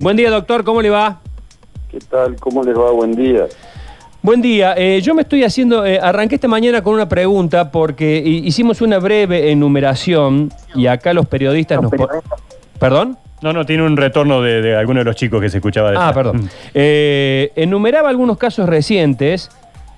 Buen día, doctor, ¿cómo le va? ¿Qué tal? ¿Cómo les va? Buen día. Buen día, eh, yo me estoy haciendo, eh, arranqué esta mañana con una pregunta porque hi- hicimos una breve enumeración y acá los periodistas nos... po- ¿Perdón? No, no, tiene un retorno de, de alguno de los chicos que se escuchaba de Ah, atrás. perdón. Eh, enumeraba algunos casos recientes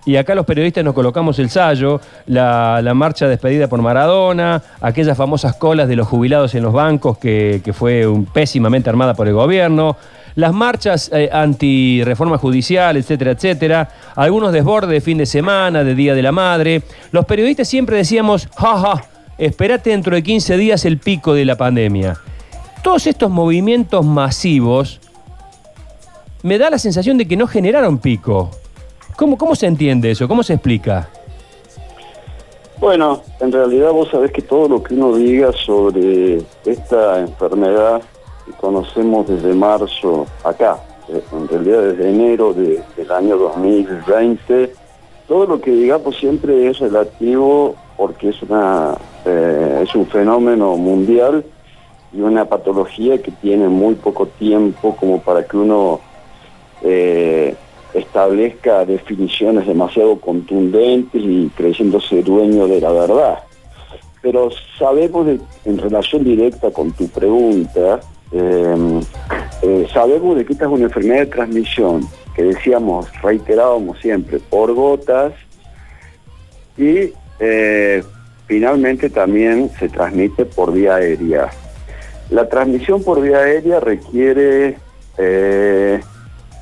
y acá los periodistas nos colocamos el sallo, la, marcha despedida por Maradona, aquellas famosas colas de los jubilados en los bancos que, fue un- pésimamente armada por el gobierno, las marchas eh, anti-reforma judicial, etcétera, etcétera, algunos desbordes de fin de semana, de Día de la Madre. Los periodistas siempre decíamos, jaja, espérate dentro de 15 días el pico de la pandemia. Todos estos movimientos masivos me da la sensación de que no generaron pico. ¿Cómo, cómo se entiende eso? ¿Cómo se explica? Bueno, en realidad vos sabés que todo lo que uno diga sobre esta enfermedad que conocemos desde marzo acá, eh, en realidad desde enero de- del año 2020, todo lo que digamos siempre es relativo porque es, una, eh, es un fenómeno mundial y una patología que tiene muy poco tiempo como para que uno eh, establezca definiciones demasiado contundentes y creyéndose dueño de la verdad. Pero sabemos, en relación directa con tu pregunta, eh, eh, sabemos de que esta es una enfermedad de transmisión, que decíamos, reiterábamos siempre, por gotas y eh, finalmente también se transmite por vía aérea. La transmisión por vía aérea requiere eh,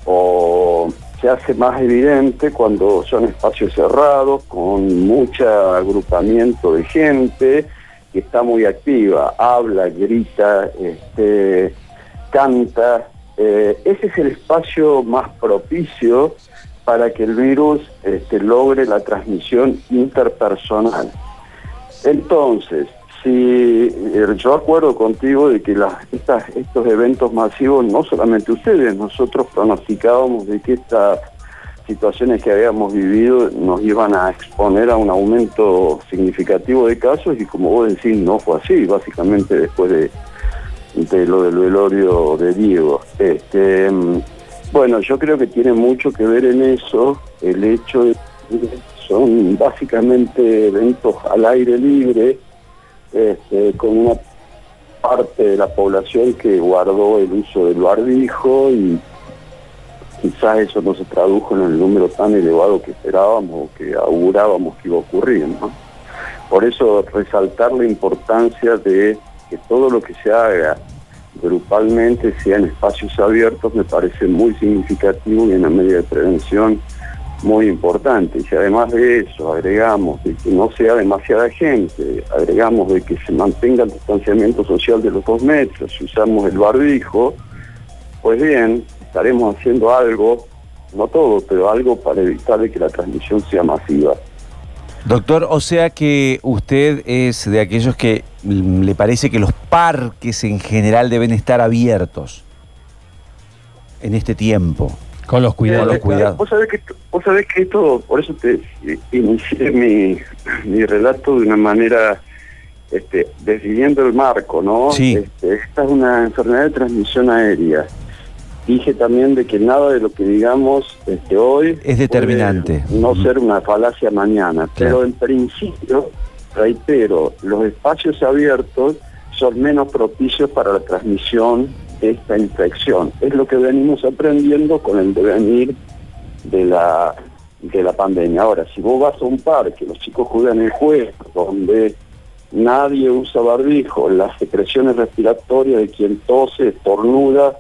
o se hace más evidente cuando son espacios cerrados, con mucho agrupamiento de gente que está muy activa, habla, grita, este, canta. Eh, ese es el espacio más propicio para que el virus este, logre la transmisión interpersonal. Entonces, si eh, yo acuerdo contigo de que estos eventos masivos, no solamente ustedes, nosotros pronosticábamos de que estas situaciones que habíamos vivido nos iban a exponer a un aumento significativo de casos y como vos decís, no fue así, básicamente después de, de lo del velorio de Diego. Este, mm, bueno, yo creo que tiene mucho que ver en eso el hecho de que son básicamente eventos al aire libre, este, con una parte de la población que guardó el uso del barbijo y quizás eso no se tradujo en el número tan elevado que esperábamos o que augurábamos que iba a ocurrir. ¿no? Por eso resaltar la importancia de que todo lo que se haga grupalmente sea en espacios abiertos me parece muy significativo y una medida de prevención muy importante. Y si además de eso agregamos de que no sea demasiada gente, agregamos de que se mantenga el distanciamiento social de los dos metros, si usamos el barbijo, pues bien, estaremos haciendo algo, no todo, pero algo para evitar de que la transmisión sea masiva. Doctor, o sea que usted es de aquellos que mm, le parece que los parques en general deben estar abiertos en este tiempo. Con los cuidados. los cuidados. Vos sabés, que, vos sabés que esto, por eso te eh, inicié mi, mi relato de una manera este, decidiendo el marco, ¿no? Sí. Este, esta es una enfermedad de transmisión aérea. Dije también de que nada de lo que digamos este, hoy Es determinante. no ser una falacia mañana, Claro. pero en principio, reitero, los espacios abiertos son menos propicios para la transmisión esta infección. Es lo que venimos aprendiendo con el devenir de la, de la pandemia. Ahora, si vos vas a un parque, los chicos juegan el juego, donde nadie usa barbijo, las secreciones respiratorias de quien tose, estornuda,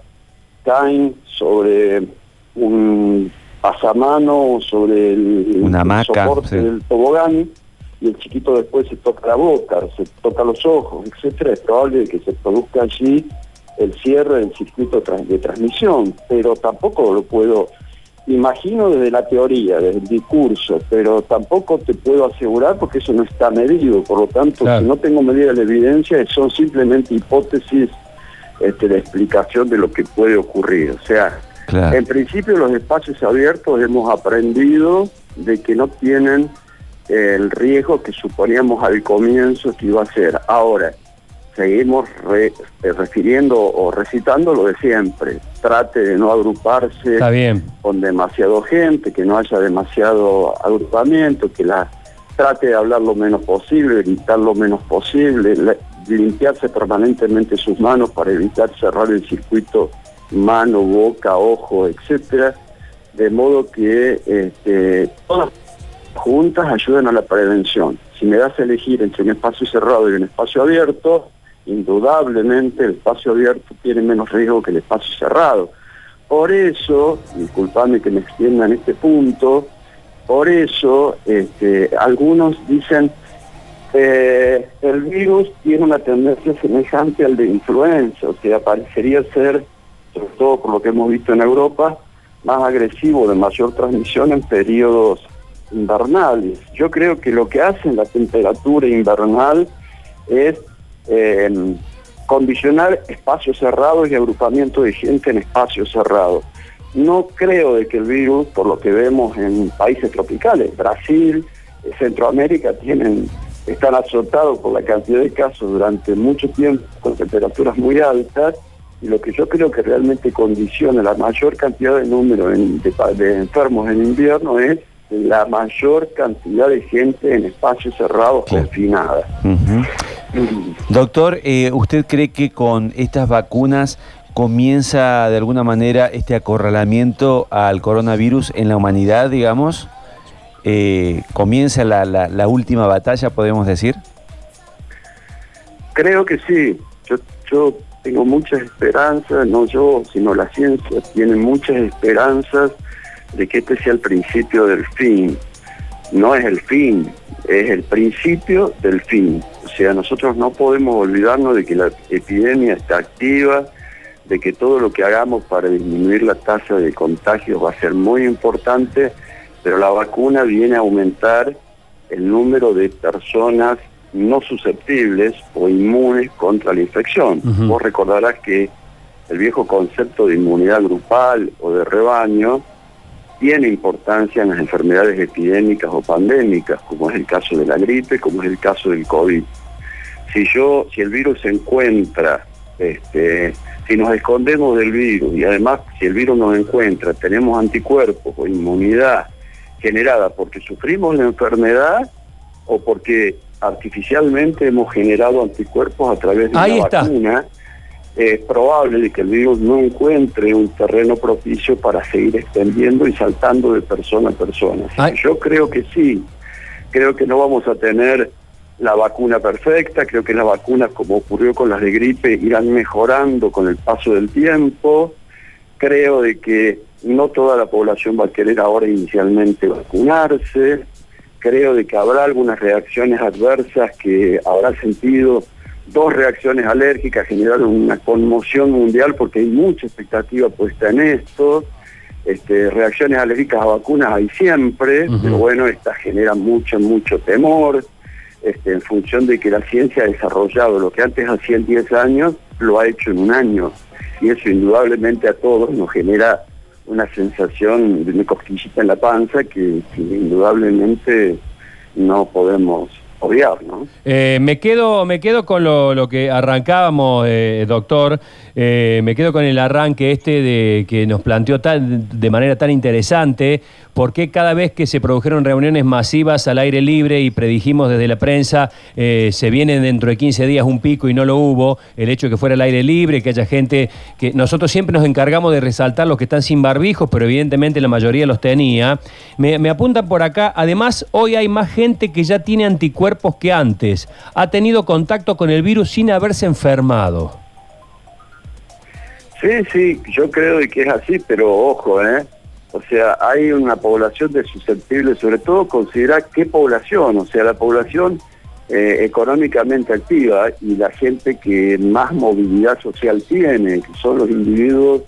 caen sobre un pasamano o sobre el, Una el hamaca, soporte sí. del tobogán y el chiquito después se toca la boca, se toca los ojos, etcétera, es probable que se produzca allí el cierre del circuito de transmisión, pero tampoco lo puedo, imagino desde la teoría, desde el discurso, pero tampoco te puedo asegurar porque eso no está medido, por lo tanto, Claro. si no tengo medida de la evidencia, son simplemente hipótesis este, de explicación de lo que puede ocurrir. O sea, Claro. en principio los espacios abiertos hemos aprendido de que no tienen el riesgo que suponíamos al comienzo que iba a ser. Ahora, seguimos re- eh, refiriendo o recitando lo de siempre. Trate de no agruparse Está bien. con demasiado gente, que no haya demasiado agrupamiento, que la trate de hablar lo menos posible, gritar lo menos posible, la- limpiarse permanentemente sus manos para evitar cerrar el circuito mano, boca, ojo, etcétera, de modo que este, todas juntas ayudan a la prevención. Si me das a elegir entre un espacio cerrado y un espacio abierto, indudablemente el espacio abierto tiene menos riesgo que el espacio cerrado. Por eso, disculpame que me extienda en este punto, por eso este, algunos dicen eh, el virus tiene una tendencia semejante al de influenza, o sea, ser, sobre todo por lo que hemos visto en Europa, más agresivo, de mayor transmisión en periodos invernales. Yo creo que lo que hace la temperatura invernal es eh, condicionar espacios cerrados y agrupamiento de gente en espacios cerrados. No creo de que el virus, por lo que vemos en países tropicales, Brasil, eh, Centroamérica, tienen, están azotados por la cantidad de casos durante mucho tiempo con temperaturas muy altas y lo que yo creo que realmente condiciona la mayor cantidad de número en- de, enfermos en invierno es la mayor cantidad de gente en espacios cerrados Claro. confinada. Ujú. Doctor, eh, ¿usted cree que con estas vacunas comienza de alguna manera este acorralamiento al coronavirus en la humanidad, digamos? Eh, ¿Comienza la, la- la última batalla, podemos decir? Creo que sí. Yo, yo tengo muchas esperanzas, no yo, sino la ciencia tiene muchas esperanzas de que este sea el principio del fin. No es el fin, es el principio del fin. O sea, nosotros no podemos olvidarnos de que la epidemia está activa, de que todo lo que hagamos para disminuir la tasa de contagios va a ser muy importante, pero la vacuna viene a aumentar el número de personas no susceptibles o inmunes contra la infección. Ujú. Vos recordarás que el viejo concepto de inmunidad grupal o de rebaño tiene importancia en las enfermedades epidémicas o pandémicas, como es el caso de la gripe, como es el caso del COVID. Si yo, si el virus se encuentra, este, si nos escondemos del virus y además si el virus nos encuentra, tenemos anticuerpos o inmunidad generada porque sufrimos la enfermedad o porque artificialmente hemos generado anticuerpos a través de Ahí una está. vacuna, es probable de que el virus no encuentre un terreno propicio para seguir extendiendo y saltando de persona a persona. Ay. Yo creo que sí, creo que no vamos a tener la vacuna perfecta, creo que las vacunas, como ocurrió con las de gripe, irán mejorando con el paso del tiempo. Creo de que no toda la población va a querer ahora inicialmente vacunarse. Creo de que habrá algunas reacciones adversas que habrá sentido dos reacciones alérgicas generaron una conmoción mundial porque hay mucha expectativa puesta en esto. Este, reacciones alérgicas a vacunas hay siempre, pero bueno, estas generan mucho, mucho temor. Este, en función de que la ciencia ha desarrollado lo que antes hacía en 10 años, lo ha hecho en un año. Y eso indudablemente a todos nos genera una sensación de una cosquillita en la panza que, que indudablemente no podemos obviar, ¿no? Eh, me, quedo, me quedo con lo, que arrancábamos, eh, doctor. Eh, me quedo con el arranque este de que nos planteó de manera tan interesante. ¿Por qué cada vez que se produjeron reuniones masivas al aire libre y predijimos desde la prensa eh, se viene dentro de 15 días un pico y no lo hubo? El hecho de que fuera al aire libre, que haya gente que nosotros siempre nos encargamos de resaltar los que están sin barbijos, pero evidentemente la mayoría los tenía. Me, me apuntan por acá. Además, hoy hay más gente que ya tiene anticuerpos que antes. Ha tenido contacto con el virus sin haberse enfermado. Sí, sí, yo creo que es así, pero ojo, ¿eh? O sea, hay una población de susceptibles, sobre todo considerar qué población, o sea, la población eh, económicamente activa y la gente que más movilidad social tiene, que son los individuos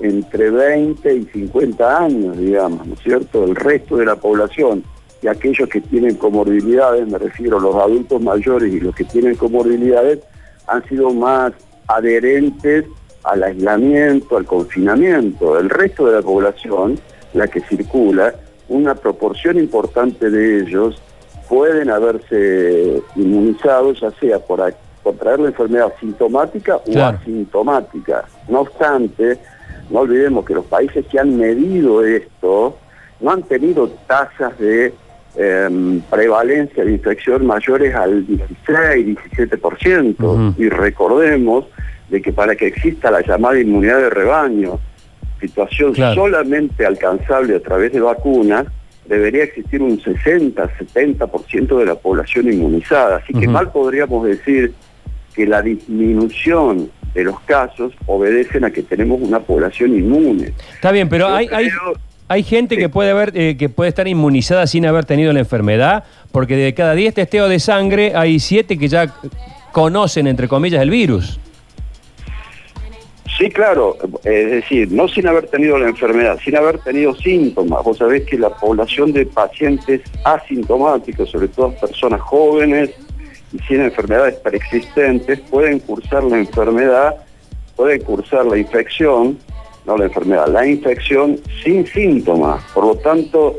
entre 20 y 50 años, digamos, ¿no es cierto? El resto de la población y aquellos que tienen comorbilidades, me refiero a los adultos mayores y los que tienen comorbilidades, han sido más adherentes al aislamiento, al confinamiento. El resto de la población, la que circula, una proporción importante de ellos pueden haberse inmunizado, ya sea por, ac- por contraer la enfermedad sintomática Claro. o asintomática. No obstante, no olvidemos que los países que han medido esto no han tenido tasas de em, prevalencia de infección mayores al 16, 17%. Ujú. Y recordemos de que para que exista la llamada inmunidad de rebaño, situación Claro. solamente alcanzable a través de vacunas, debería existir un 60, 70% de la población inmunizada. Así que mal podríamos decir que la disminución de los casos obedecen a que tenemos una población inmune. Está bien, pero Yo hay, hay, hay gente Sí. que puede haber, eh, que puede estar inmunizada sin haber tenido la enfermedad, porque de cada 10 testeos de sangre hay 7 que ya conocen, entre comillas, el virus. Sí, claro, es decir, no sin haber tenido la enfermedad, sin haber tenido síntomas. Vos sabés que la población de pacientes asintomáticos, sobre todo personas jóvenes y sin enfermedades preexistentes, pueden cursar la enfermedad, pueden cursar la infección, no la enfermedad, la infección sin síntomas. Por lo tanto,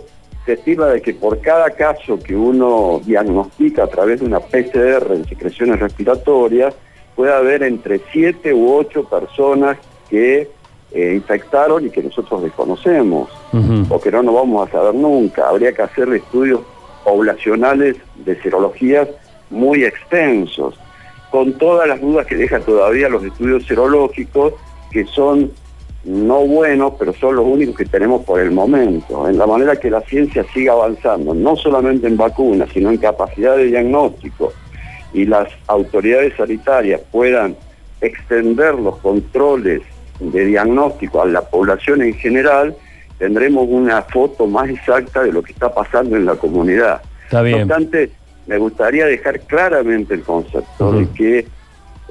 se estima de que por cada caso que uno diagnostica a través de una PCR en secreciones respiratorias, puede haber entre 7 u 8 personas que eh, infectaron y que nosotros desconocemos o que no nos vamos a saber nunca. Habría que hacer estudios poblacionales de serologías muy extensos, con todas las dudas que deja todavía los estudios serológicos, que son no buenos, pero son los únicos que tenemos por el momento. En la manera que la ciencia siga avanzando, no solamente en vacunas, sino en capacidad de diagnóstico, y las autoridades sanitarias puedan extender los controles de diagnóstico a la población en general, tendremos una foto más exacta de lo que está pasando en la comunidad. Está bien. No obstante, me gustaría dejar claramente el concepto de que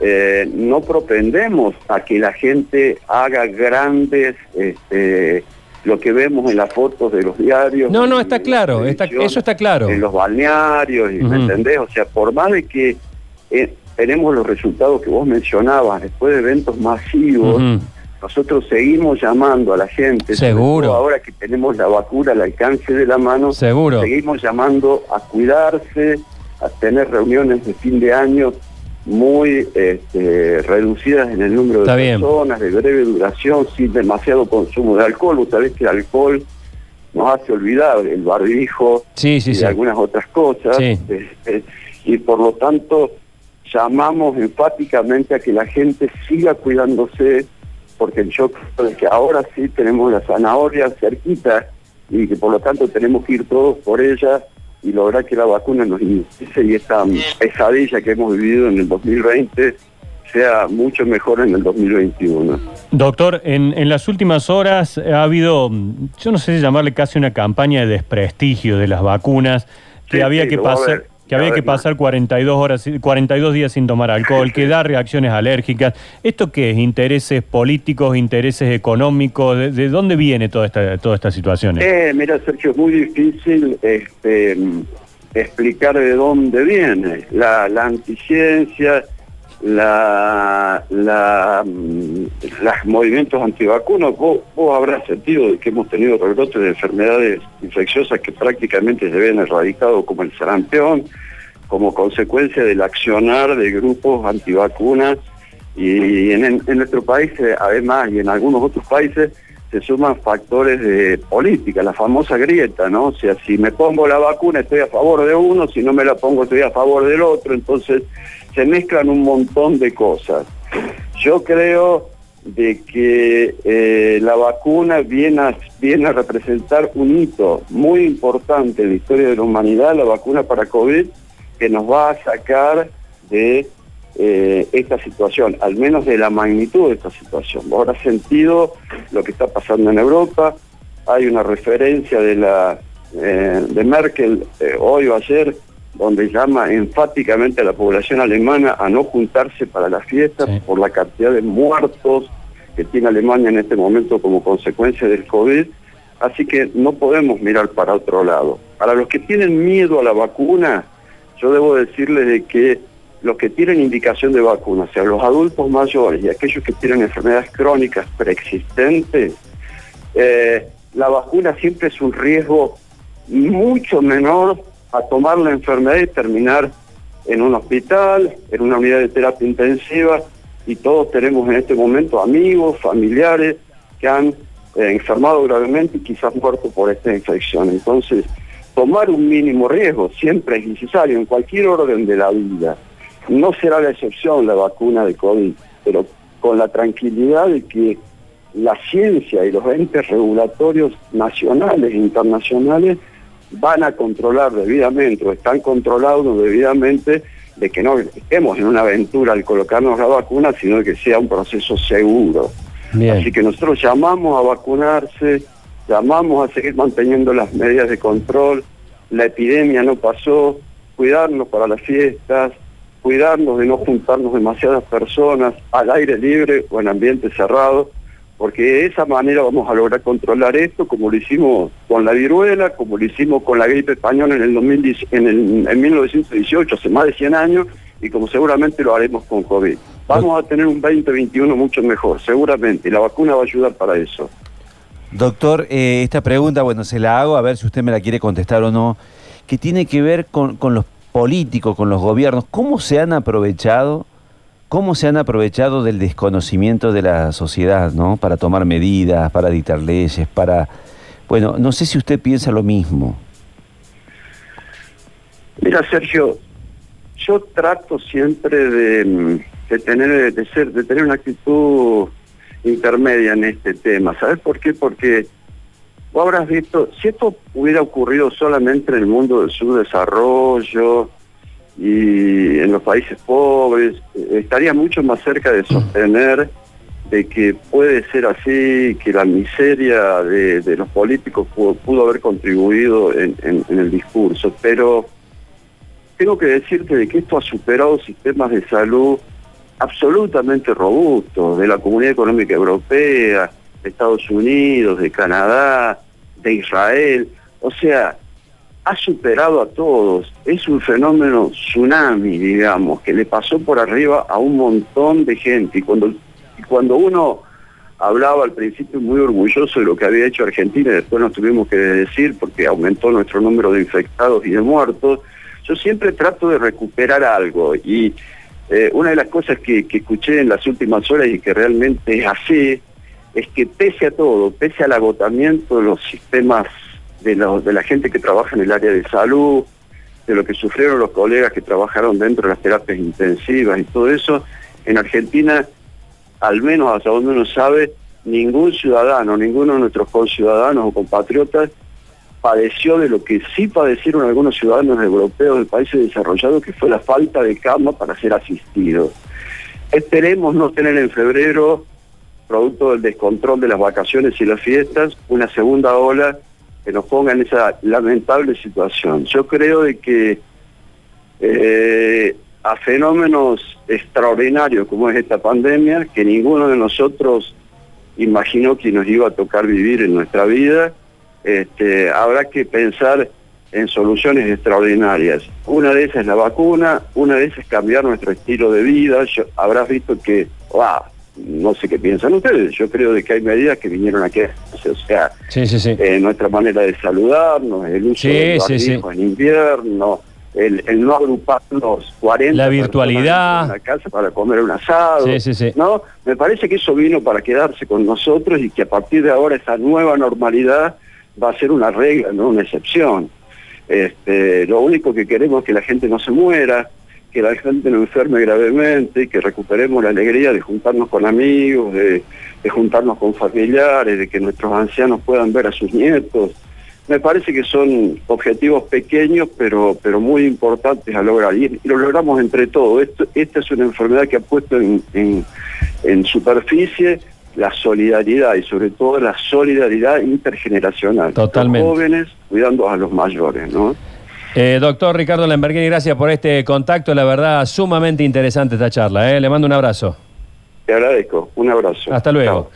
eh, no propendemos a que la gente haga grandes, este, lo que vemos en las fotos de los diarios. No, no, está la claro, está- eso está claro. En los balnearios, ¿me entendés? O sea, por más de que eh, tenemos los resultados que vos mencionabas, después de eventos masivos, nosotros seguimos llamando a la gente, Seguro. ahora que tenemos la vacuna al alcance de la mano, Seguro. seguimos llamando a cuidarse, a tener reuniones de fin de año muy este, reducidas en el número de Está bien. personas, de breve duración, sin demasiado consumo de alcohol. Vos sabés que el alcohol nos hace olvidar el barbijo Sí, sí, y sí. algunas otras cosas. Este, y por lo tanto llamamos enfáticamente a que la gente siga cuidándose, porque yo creo que ahora sí tenemos la zanahoria cerquita y que por lo tanto tenemos que ir todos por ella y lograr que la vacuna nos inicie y esta pesadilla que hemos vivido en el 2020 sea mucho mejor en el 2021. Doctor, en, en las últimas horas ha habido, yo no sé si llamarle casi una campaña de desprestigio de las vacunas, que Sí, había sí, que pasar, que había que pasar 42 horas, 42 días sin tomar alcohol, que da reacciones alérgicas. ¿Esto qué es? ¿Intereses políticos, intereses económicos? ¿De, de dónde viene toda esta, toda esta situación? Eh, mira, Sergio, es muy difícil este, mm, explicar de dónde viene. La, la anticiencia, la, la, mm, los movimientos antivacunas, vos, habrás sentido de que hemos tenido rebrotes de enfermedades infecciosas que prácticamente se ven erradicados como el sarampión, como consecuencia del accionar de grupos antivacunas y en, en nuestro país, eh, además, y en algunos otros países, se suman factores de política, la famosa grieta, ¿no? O sea, si me pongo la vacuna estoy a favor de uno, si no me la pongo estoy a favor del otro, entonces se mezclan un montón de cosas. Yo creo de que eh, la vacuna viene a, representar un hito muy importante en la historia de la humanidad, la vacuna para COVID, que nos va a sacar de eh, esta situación, al menos de la magnitud de esta situación. Habrás sentido lo que está pasando en Europa, hay una referencia de la eh, de Merkel hoy o ayer donde llama enfáticamente a la población alemana a no juntarse para las fiestas Sí. por la cantidad de muertos que tiene Alemania en este momento como consecuencia del COVID. Así que no podemos mirar para otro lado. Para los que tienen miedo a la vacuna, yo debo decirles de que los que tienen indicación de vacuna, o sea, los adultos mayores y aquellos que tienen enfermedades crónicas preexistentes, eh, la vacuna siempre es un riesgo mucho menor a tomar la enfermedad y terminar en un hospital, en una unidad de terapia intensiva, y todos tenemos en este momento amigos, familiares que han eh, enfermado gravemente y quizás muerto por esta infección. Entonces, tomar un mínimo riesgo siempre es necesario en cualquier orden de la vida. No será la excepción la vacuna de COVID, pero con la tranquilidad de que la ciencia y los entes regulatorios nacionales e internacionales van a controlar debidamente o están controlados debidamente de que no estemos en una aventura al colocarnos la vacuna, sino que sea un proceso seguro. Así que nosotros llamamos a vacunarse, llamamos a seguir manteniendo las medidas de control, la epidemia no pasó, cuidarnos para las fiestas, cuidarnos de no juntarnos demasiadas personas al aire libre o en ambiente cerrado, porque de esa manera vamos a lograr controlar esto como lo hicimos con la viruela, como lo hicimos con la gripe española en, el 2010, en, el, en 1918, hace más de 100 años, y como seguramente lo haremos con COVID. Vamos a tener un 2021 mucho mejor, seguramente, y la vacuna va a ayudar para eso. Doctor, eh, esta pregunta, bueno, se la hago, a ver si usted me la quiere contestar o no, que tiene que ver con los políticos, con los gobiernos, ¿cómo se han aprovechado? ¿Cómo se han aprovechado del desconocimiento de la sociedad, ¿no? Para tomar medidas, para dictar leyes, para... Bueno, no sé si usted piensa lo mismo. Mira, Sergio, yo trato siempre de, tener, de, ser, de tener una actitud intermedia en este tema. ¿Sabes por qué? Porque vos habrás visto, si esto hubiera ocurrido solamente en el mundo del subdesarrollo, y en los países pobres, estaría mucho más cerca de sostener de que puede ser así, que la miseria de, los políticos pudo, haber contribuido en, el discurso, pero tengo que decirte de que esto ha superado sistemas de salud absolutamente robustos, de la Comunidad Económica Europea, de Estados Unidos, de Canadá, de Israel, o sea, ha superado a todos. Es un fenómeno tsunami, digamos, que le pasó por arriba a un montón de gente. Y cuando, cuando uno hablaba al principio muy orgulloso de lo que había hecho Argentina, y después nos tuvimos que decir porque aumentó nuestro número de infectados y de muertos, yo siempre trato de recuperar algo. Y eh, una de las cosas que, que escuché en las últimas horas y que realmente es así, es que pese a todo, pese al agotamiento de los sistemas de, de la gente que trabaja en el área de salud, de lo que sufrieron los colegas que trabajaron dentro de las terapias intensivas y todo eso, en Argentina, al menos hasta donde uno sabe, ningún ciudadano, ninguno de nuestros conciudadanos o compatriotas padeció de lo que sí padecieron algunos ciudadanos europeos de países desarrollados, que fue la falta de cama para ser asistidos. Esperemos no tener en febrero, producto del descontrol de las vacaciones y las fiestas, una segunda ola que nos ponga en esa lamentable situación. Yo creo de que eh, a fenómenos extraordinarios como es esta pandemia, que ninguno de nosotros imaginó que nos iba a tocar vivir en nuestra vida, este, habrá que pensar en soluciones extraordinarias. Una de esas es la vacuna, una de esas es cambiar nuestro estilo de vida. habrás visto que, wow, no sé qué piensan ustedes, yo creo de que hay medidas que vinieron a quedarse, o sea, eh, nuestra manera de saludarnos, el uso de en invierno, el, no agruparnos 40 la virtualidad en la casa para comer un asado, ¿no? Me parece que eso vino para quedarse con nosotros y que a partir de ahora esa nueva normalidad va a ser una regla, no una excepción. Este, lo único que queremos es que la gente no se muera, que la gente no enferme gravemente, que recuperemos la alegría de juntarnos con amigos, de, juntarnos con familiares, de que nuestros ancianos puedan ver a sus nietos. Me parece que son objetivos pequeños, pero, pero muy importantes a lograr. Y, lo logramos entre todos. esta es una enfermedad que ha puesto en, en superficie la solidaridad y sobre todo la solidaridad intergeneracional. Totalmente. Los jóvenes cuidando a los mayores, ¿no? Eh, doctor Ricardo Lamberghini, gracias por este contacto. La verdad, sumamente interesante esta charla. ¿eh? Le mando un abrazo. Te agradezco. Un abrazo. Hasta luego.